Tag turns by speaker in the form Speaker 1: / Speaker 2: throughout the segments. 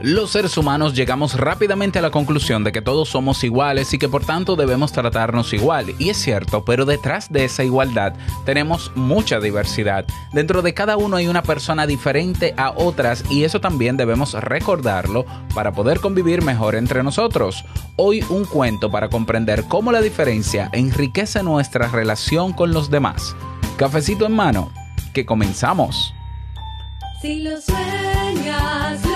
Speaker 1: Los seres humanos llegamos rápidamente a la conclusión de que todos somos iguales y que por tanto debemos tratarnos igual. Y es cierto, pero detrás de esa igualdad tenemos mucha diversidad. Dentro de cada uno hay una persona diferente a otras y eso también debemos recordarlo para poder convivir mejor entre nosotros. Hoy un cuento para comprender cómo la diferencia enriquece nuestra relación con los demás. Cafecito en mano, que comenzamos.
Speaker 2: Si lo sueñas,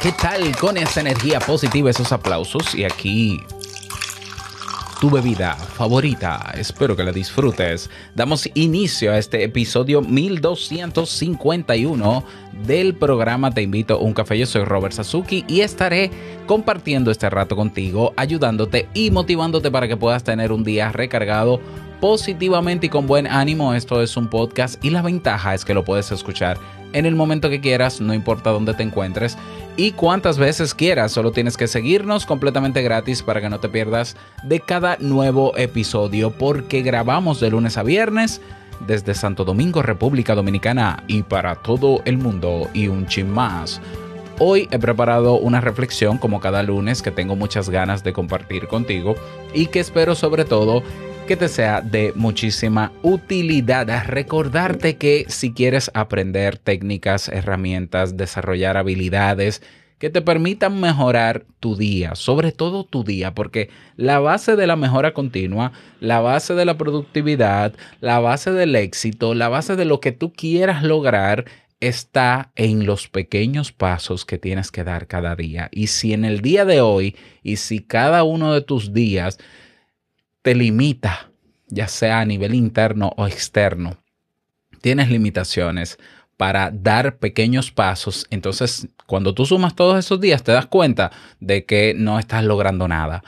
Speaker 1: ¿Qué tal con esa energía positiva, esos aplausos? Y aquí tu bebida favorita. Espero que la disfrutes. Damos inicio a este episodio 1251 del programa Te invito a un café. Yo soy Robert Sasuki y estaré compartiendo este rato contigo, ayudándote y motivándote para que puedas tener un día recargado positivamente y con buen ánimo. Esto es un podcast y la ventaja es que lo puedes escuchar en el momento que quieras, no importa dónde te encuentres y cuántas veces quieras. Solo tienes que seguirnos completamente gratis para que no te pierdas de cada nuevo episodio porque grabamos de lunes a viernes desde Santo Domingo, República Dominicana y para todo el mundo y un chin más. Hoy he preparado una reflexión como cada lunes que tengo muchas ganas de compartir contigo y que espero sobre todo que te sea de muchísima utilidad. Recordarte que si quieres aprender técnicas, herramientas, desarrollar habilidades que te permitan mejorar tu día, sobre todo tu día, porque la base de la mejora continua, la base de la productividad, la base del éxito, la base de lo que tú quieras lograr está en los pequeños pasos que tienes que dar cada día. Y si en el día de hoy y si cada uno de tus días te limita, ya sea a nivel interno o externo, tienes limitaciones para dar pequeños pasos, entonces cuando tú sumas todos esos días te das cuenta de que no estás logrando nada.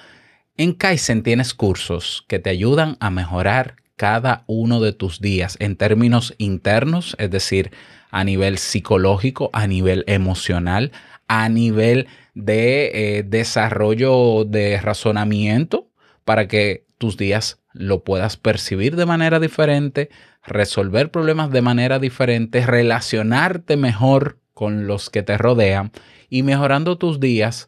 Speaker 1: En Kaizen tienes cursos que te ayudan a mejorar cada uno de tus días en términos internos, es decir, a nivel psicológico, a nivel emocional, a nivel de eh, desarrollo de razonamiento para que tus días lo puedas percibir de manera diferente, resolver problemas de manera diferente, relacionarte mejor con los que te rodean y mejorando tus días,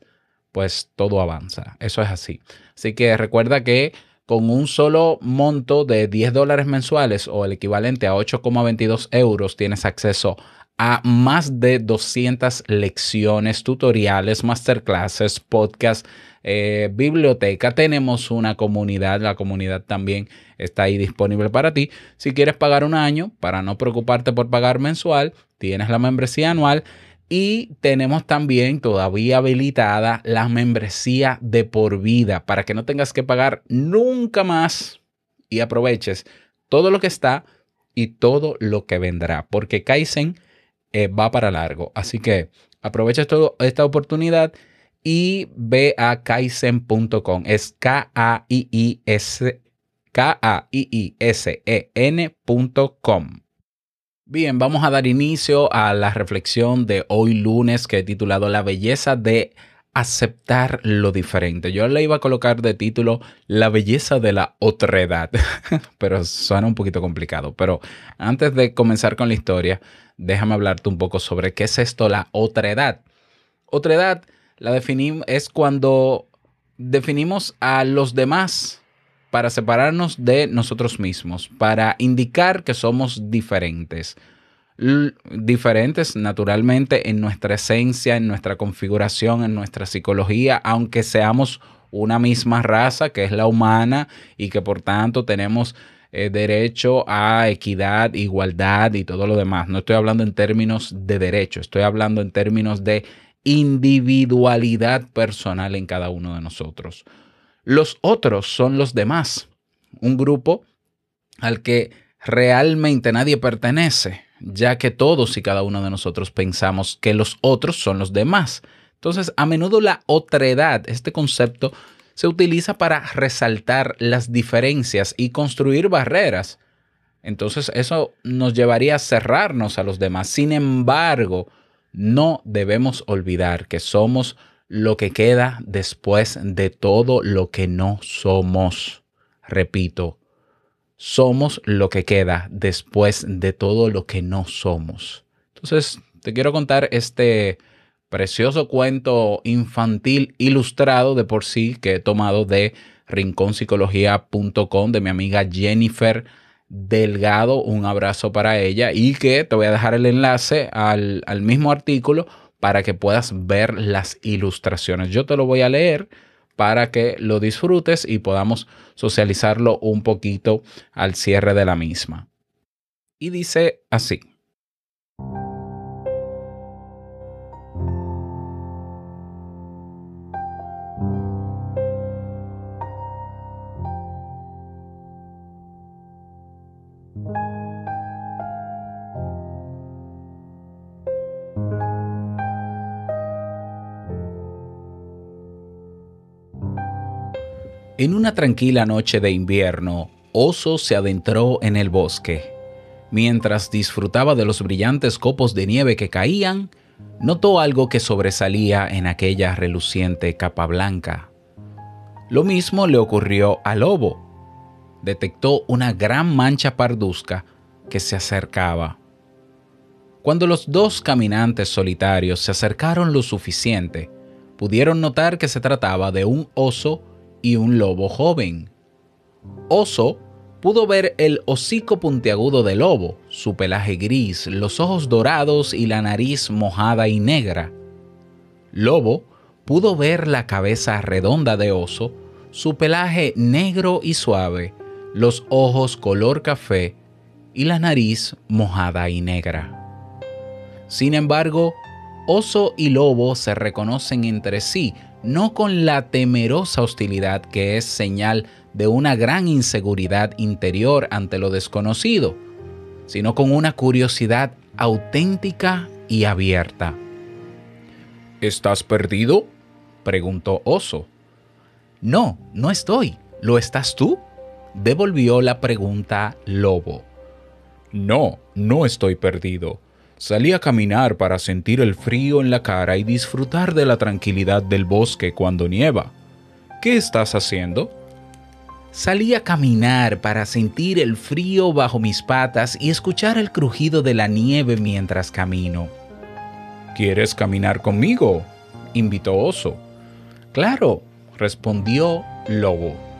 Speaker 1: pues todo avanza. Eso es así. Así que recuerda que con un solo monto de 10 dólares mensuales o el equivalente a 8,22 euros tienes acceso a más de 200 lecciones, tutoriales, masterclasses, podcasts, eh, biblioteca. Tenemos una comunidad, la comunidad también está ahí disponible para ti. Si quieres pagar un año, para no preocuparte por pagar mensual, tienes la membresía anual. Y tenemos también todavía habilitada la membresía de por vida para que no tengas que pagar nunca más y aproveches todo lo que está y todo lo que vendrá, porque Kaizen eh, va para largo. Así que aprovecha todo, esta oportunidad y. Es K-A-I-I-S K-A-I-I-S-E-N.com. Bien, vamos a dar inicio a la reflexión de hoy lunes que he titulado La belleza de aceptar lo diferente. Yo le iba a colocar de título La belleza de la otredad, pero suena un poquito complicado. Pero antes de comenzar con la historia, déjame hablarte un poco sobre qué es esto la otredad. Otredad la definimos es cuando definimos a los demás para separarnos de nosotros mismos, para indicar que somos diferentes. diferentes naturalmente en nuestra esencia, en nuestra configuración, en nuestra psicología, aunque seamos una misma raza que es la humana y que por tanto tenemos eh, derecho a equidad, igualdad y todo lo demás. No estoy hablando en términos de derecho, estoy hablando en términos de individualidad personal en cada uno de nosotros. Los otros son los demás, un grupo al que realmente nadie pertenece, ya que todos y cada uno de nosotros pensamos que los otros son los demás. Entonces, a menudo la otredad, este concepto, se utiliza para resaltar las diferencias y construir barreras. Entonces, eso nos llevaría a cerrarnos a los demás. Sin embargo, no debemos olvidar que somos lo que queda después de todo lo que no somos. Repito, somos lo que queda después de todo lo que no somos. Entonces, te quiero contar este precioso cuento infantil ilustrado de por sí que he tomado de rinconpsicología.com de mi amiga Jennifer Delgado. Un abrazo para ella y que te voy a dejar el enlace al, al mismo artículo para que puedas ver las ilustraciones. Yo te lo voy a leer para que lo disfrutes y podamos socializarlo un poquito al cierre de la misma. Y dice así. En una tranquila noche de invierno, Oso se adentró en el bosque. Mientras disfrutaba de los brillantes copos de nieve que caían, notó algo que sobresalía en aquella reluciente capa blanca. Lo mismo le ocurrió al lobo. Detectó una gran mancha parduzca que se acercaba. Cuando los dos caminantes solitarios se acercaron lo suficiente, pudieron notar que se trataba de un oso y un lobo joven. Oso pudo ver el hocico puntiagudo del lobo, su pelaje gris, los ojos dorados y la nariz mojada y negra. Lobo pudo ver la cabeza redonda de oso, su pelaje negro y suave, los ojos color café y la nariz mojada y negra. Sin embargo, oso y lobo se reconocen entre sí, no con la temerosa hostilidad que es señal de una gran inseguridad interior ante lo desconocido, sino con una curiosidad auténtica y abierta. ¿Estás perdido? preguntó Oso. No, no estoy. ¿Lo estás tú? devolvió la pregunta Lobo. No, no estoy perdido. Salí a caminar para sentir el frío en la cara y disfrutar de la tranquilidad del bosque cuando nieva. ¿Qué estás haciendo? Salí a caminar para sentir el frío bajo mis patas y escuchar el crujido de la nieve mientras camino. ¿Quieres caminar conmigo? invitó Oso. Claro, respondió Lobo.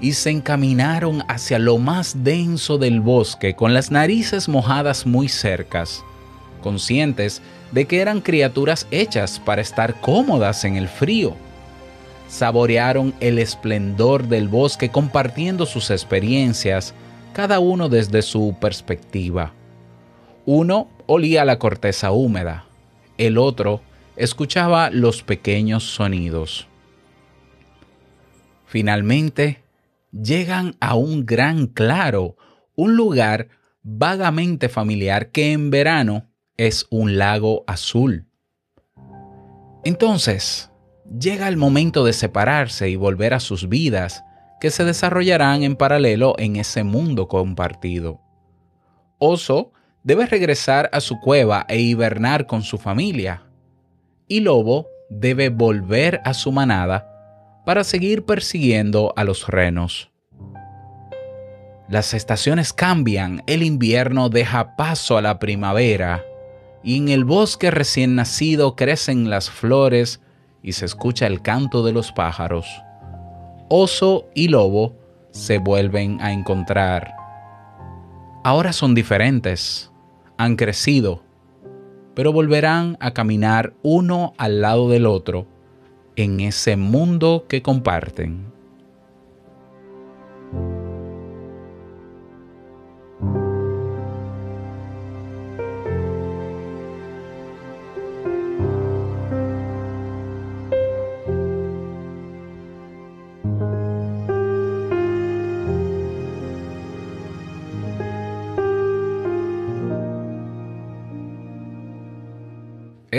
Speaker 1: Y se encaminaron hacia lo más denso del bosque con las narices mojadas muy cercas, conscientes de que eran criaturas hechas para estar cómodas en el frío. Saborearon el esplendor del bosque compartiendo sus experiencias, cada uno desde su perspectiva. Uno olía la corteza húmeda, el otro escuchaba los pequeños sonidos. Finalmente, llegan a un gran claro, un lugar vagamente familiar que en verano es un lago azul. Entonces, llega el momento de separarse y volver a sus vidas que se desarrollarán en paralelo en ese mundo compartido. Oso debe regresar a su cueva e hibernar con su familia, y Lobo debe volver a su manada para seguir persiguiendo a los renos. Las estaciones cambian, el invierno deja paso a la primavera y en el bosque recién nacido crecen las flores y se escucha el canto de los pájaros. Oso y lobo se vuelven a encontrar. Ahora son diferentes. han crecido, pero volverán a caminar uno al lado del otro en ese mundo que comparten.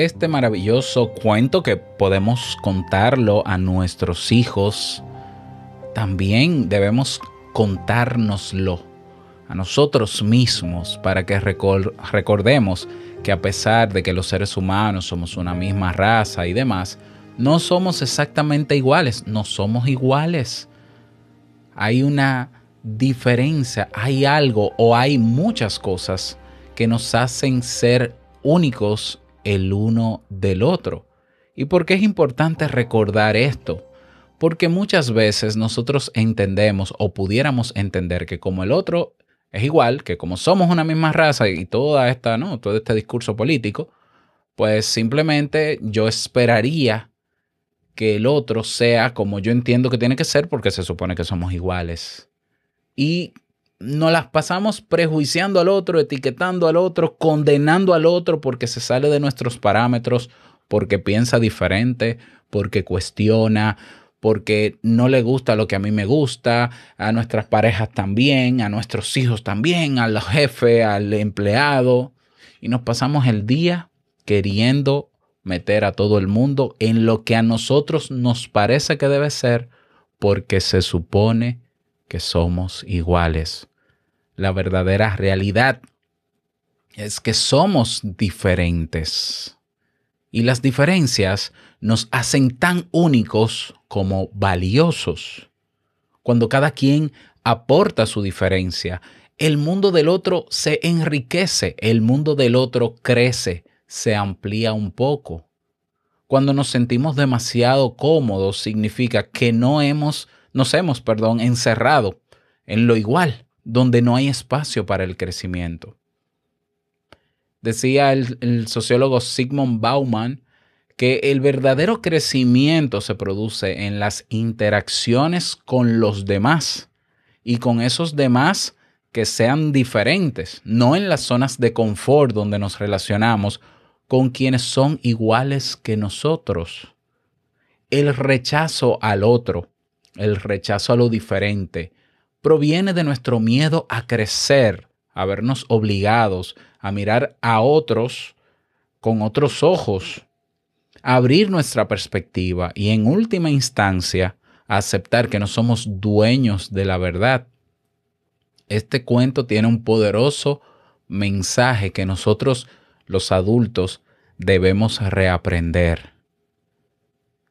Speaker 1: Este maravilloso cuento que podemos contarlo a nuestros hijos, también debemos contárnoslo a nosotros mismos para que recor- recordemos que a pesar de que los seres humanos somos una misma raza y demás, no somos exactamente iguales, no somos iguales. Hay una diferencia, hay algo o hay muchas cosas que nos hacen ser únicos el uno del otro. ¿Y por qué es importante recordar esto? Porque muchas veces nosotros entendemos o pudiéramos entender que como el otro es igual, que como somos una misma raza y toda esta, ¿no? Todo este discurso político, pues simplemente yo esperaría que el otro sea como yo entiendo que tiene que ser porque se supone que somos iguales. Y nos las pasamos prejuiciando al otro, etiquetando al otro, condenando al otro porque se sale de nuestros parámetros, porque piensa diferente, porque cuestiona, porque no le gusta lo que a mí me gusta, a nuestras parejas también, a nuestros hijos también, al jefe, al empleado. Y nos pasamos el día queriendo meter a todo el mundo en lo que a nosotros nos parece que debe ser porque se supone que somos iguales. La verdadera realidad es que somos diferentes. Y las diferencias nos hacen tan únicos como valiosos. Cuando cada quien aporta su diferencia, el mundo del otro se enriquece, el mundo del otro crece, se amplía un poco. Cuando nos sentimos demasiado cómodos significa que no hemos, nos hemos, perdón, encerrado en lo igual, donde no hay espacio para el crecimiento. Decía el, sociólogo Sigmund Bauman que el verdadero crecimiento se produce en las interacciones con los demás y con esos demás que sean diferentes, no en las zonas de confort donde nos relacionamos con quienes son iguales que nosotros. El rechazo al otro, el rechazo a lo diferente, proviene de nuestro miedo a crecer, a vernos obligados a mirar a otros con otros ojos, a abrir nuestra perspectiva y en última instancia a aceptar que no somos dueños de la verdad. Este cuento tiene un poderoso mensaje que nosotros los adultos debemos reaprender.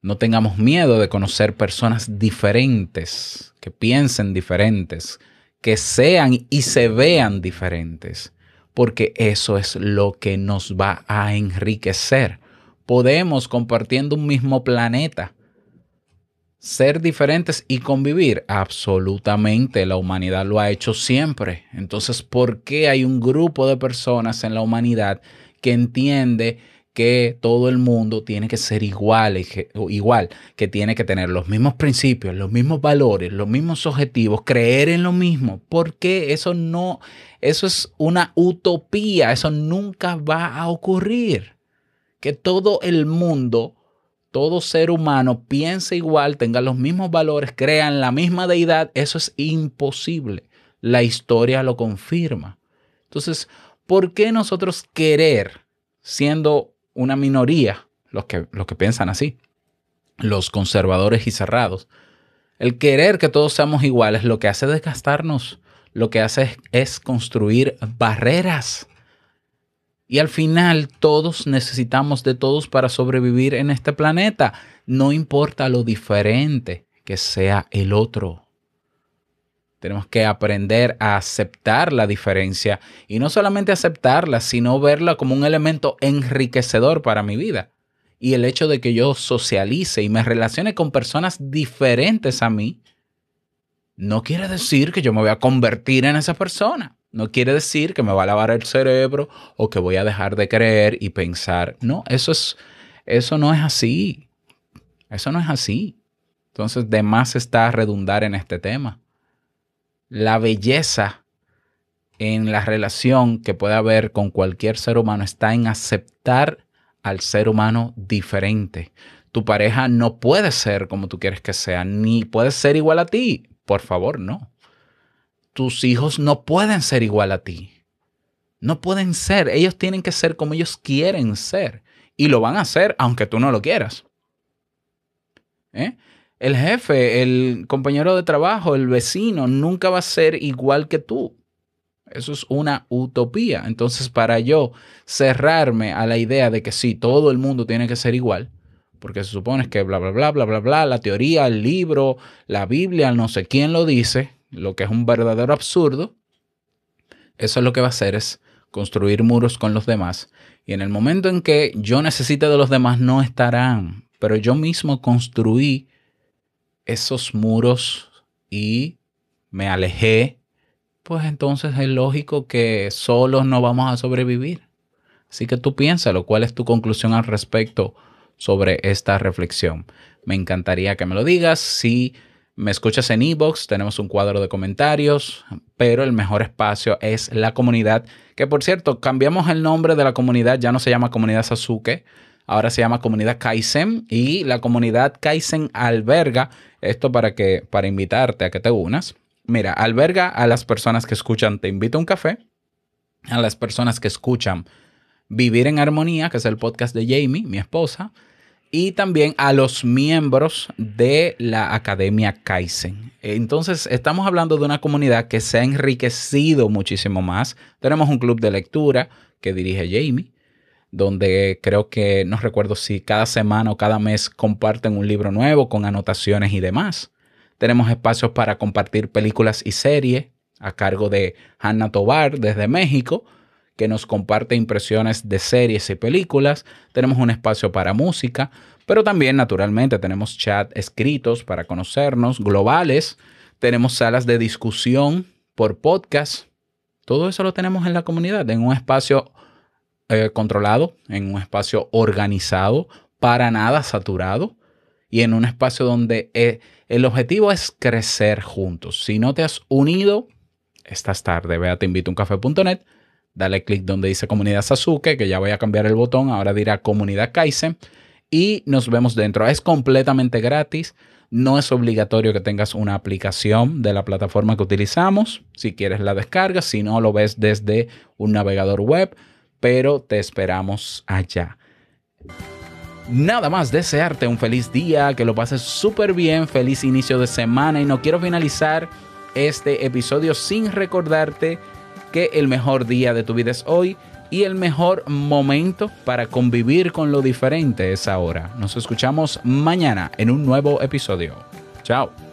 Speaker 1: No tengamos miedo de conocer personas diferentes, que piensen diferentes, que sean y se vean diferentes, porque eso es lo que nos va a enriquecer. Podemos, compartiendo un mismo planeta, ser diferentes y convivir. Absolutamente, la humanidad lo ha hecho siempre. Entonces, ¿por qué hay un grupo de personas en la humanidad que entiende que todo el mundo tiene que ser igual, igual, que tiene que tener los mismos principios, los mismos valores, los mismos objetivos, creer en lo mismo? Porque eso no, eso es una utopía, eso nunca va a ocurrir. Que todo el mundo todo ser humano piense igual, tenga los mismos valores, crea en la misma deidad, eso es imposible. La historia lo confirma. Entonces, ¿por qué nosotros querer, siendo una minoría, los que, los que piensan así, los conservadores y cerrados, el querer que todos seamos iguales, lo que hace es desgastarnos, lo que hace es, es construir barreras. Y al final todos necesitamos de todos para sobrevivir en este planeta. No importa lo diferente que sea el otro. Tenemos que aprender a aceptar la diferencia y no solamente aceptarla, sino verla como un elemento enriquecedor para mi vida. Y el hecho de que yo socialice y me relacione con personas diferentes a mí, no quiere decir que yo me voy a convertir en esa persona. No quiere decir que me va a lavar el cerebro o que voy a dejar de creer y pensar. No, eso es, eso no es así. Eso no es así. Entonces, de más está redundar en este tema. La belleza en la relación que puede haber con cualquier ser humano está en aceptar al ser humano diferente. Tu pareja no puede ser como tú quieres que sea, ni puede ser igual a ti. Por favor, no. Tus hijos no pueden ser igual a ti. No pueden ser. Ellos tienen que ser como ellos quieren ser. Y lo van a hacer aunque tú no lo quieras. ¿Eh? El jefe, el compañero de trabajo, el vecino, nunca va a ser igual que tú. Eso es una utopía. Entonces, para yo cerrarme a la idea de que sí, todo el mundo tiene que ser igual, porque se supone que bla, bla, bla, bla, bla, bla, la teoría, el libro, la Biblia, no sé quién lo dice, lo que es un verdadero absurdo, eso es lo que va a hacer es construir muros con los demás. Y en el momento en que yo necesite de los demás, no estarán. Pero yo mismo construí esos muros y me alejé pues entonces es lógico que solos no vamos a sobrevivir. Así que tú piénsalo, ¿cuál es tu conclusión al respecto sobre esta reflexión? Me encantaría que me lo digas. Si me escuchas en Ebox, tenemos un cuadro de comentarios, pero el mejor espacio es la comunidad, que por cierto, cambiamos el nombre de la comunidad, ya no se llama comunidad Sasuke, ahora se llama comunidad Kaizen y la comunidad Kaizen alberga esto para que para invitarte a que te unas mira, alberga a las personas que escuchan Te invito a un café, a las personas que escuchan Vivir en Armonía, que es el podcast de Jamie, mi esposa, y también a los miembros de la Academia Kaizen. Entonces, estamos hablando de una comunidad que se ha enriquecido muchísimo más. Tenemos un club de lectura que dirige Jamie, donde creo que no recuerdo si cada semana o cada mes comparten un libro nuevo con anotaciones y demás. Tenemos espacios para compartir películas y series a cargo de Hanna Tobar desde México, que nos comparte impresiones de series y películas. Tenemos un espacio para música, pero también naturalmente tenemos chat escritos para conocernos, globales. Tenemos salas de discusión por podcast. Todo eso lo tenemos en la comunidad, en un espacio eh, controlado, en un espacio organizado, para nada saturado y en un espacio donde eh, el objetivo es crecer juntos. Si no te has unido, estás tarde. Ve a teinvitouncafé.net, dale clic donde dice Comunidad Sasuke, que ya voy a cambiar el botón, ahora dirá Comunidad Kaizen y nos vemos dentro. Es completamente gratis. No es obligatorio que tengas una aplicación de la plataforma que utilizamos. Si quieres la descargas, si no lo ves desde un navegador web, pero te esperamos allá. Nada más desearte un feliz día, que lo pases súper bien, feliz inicio de semana y no quiero finalizar este episodio sin recordarte que el mejor día de tu vida es hoy y el mejor momento para convivir con lo diferente es ahora. Nos escuchamos mañana en un nuevo episodio. Chao.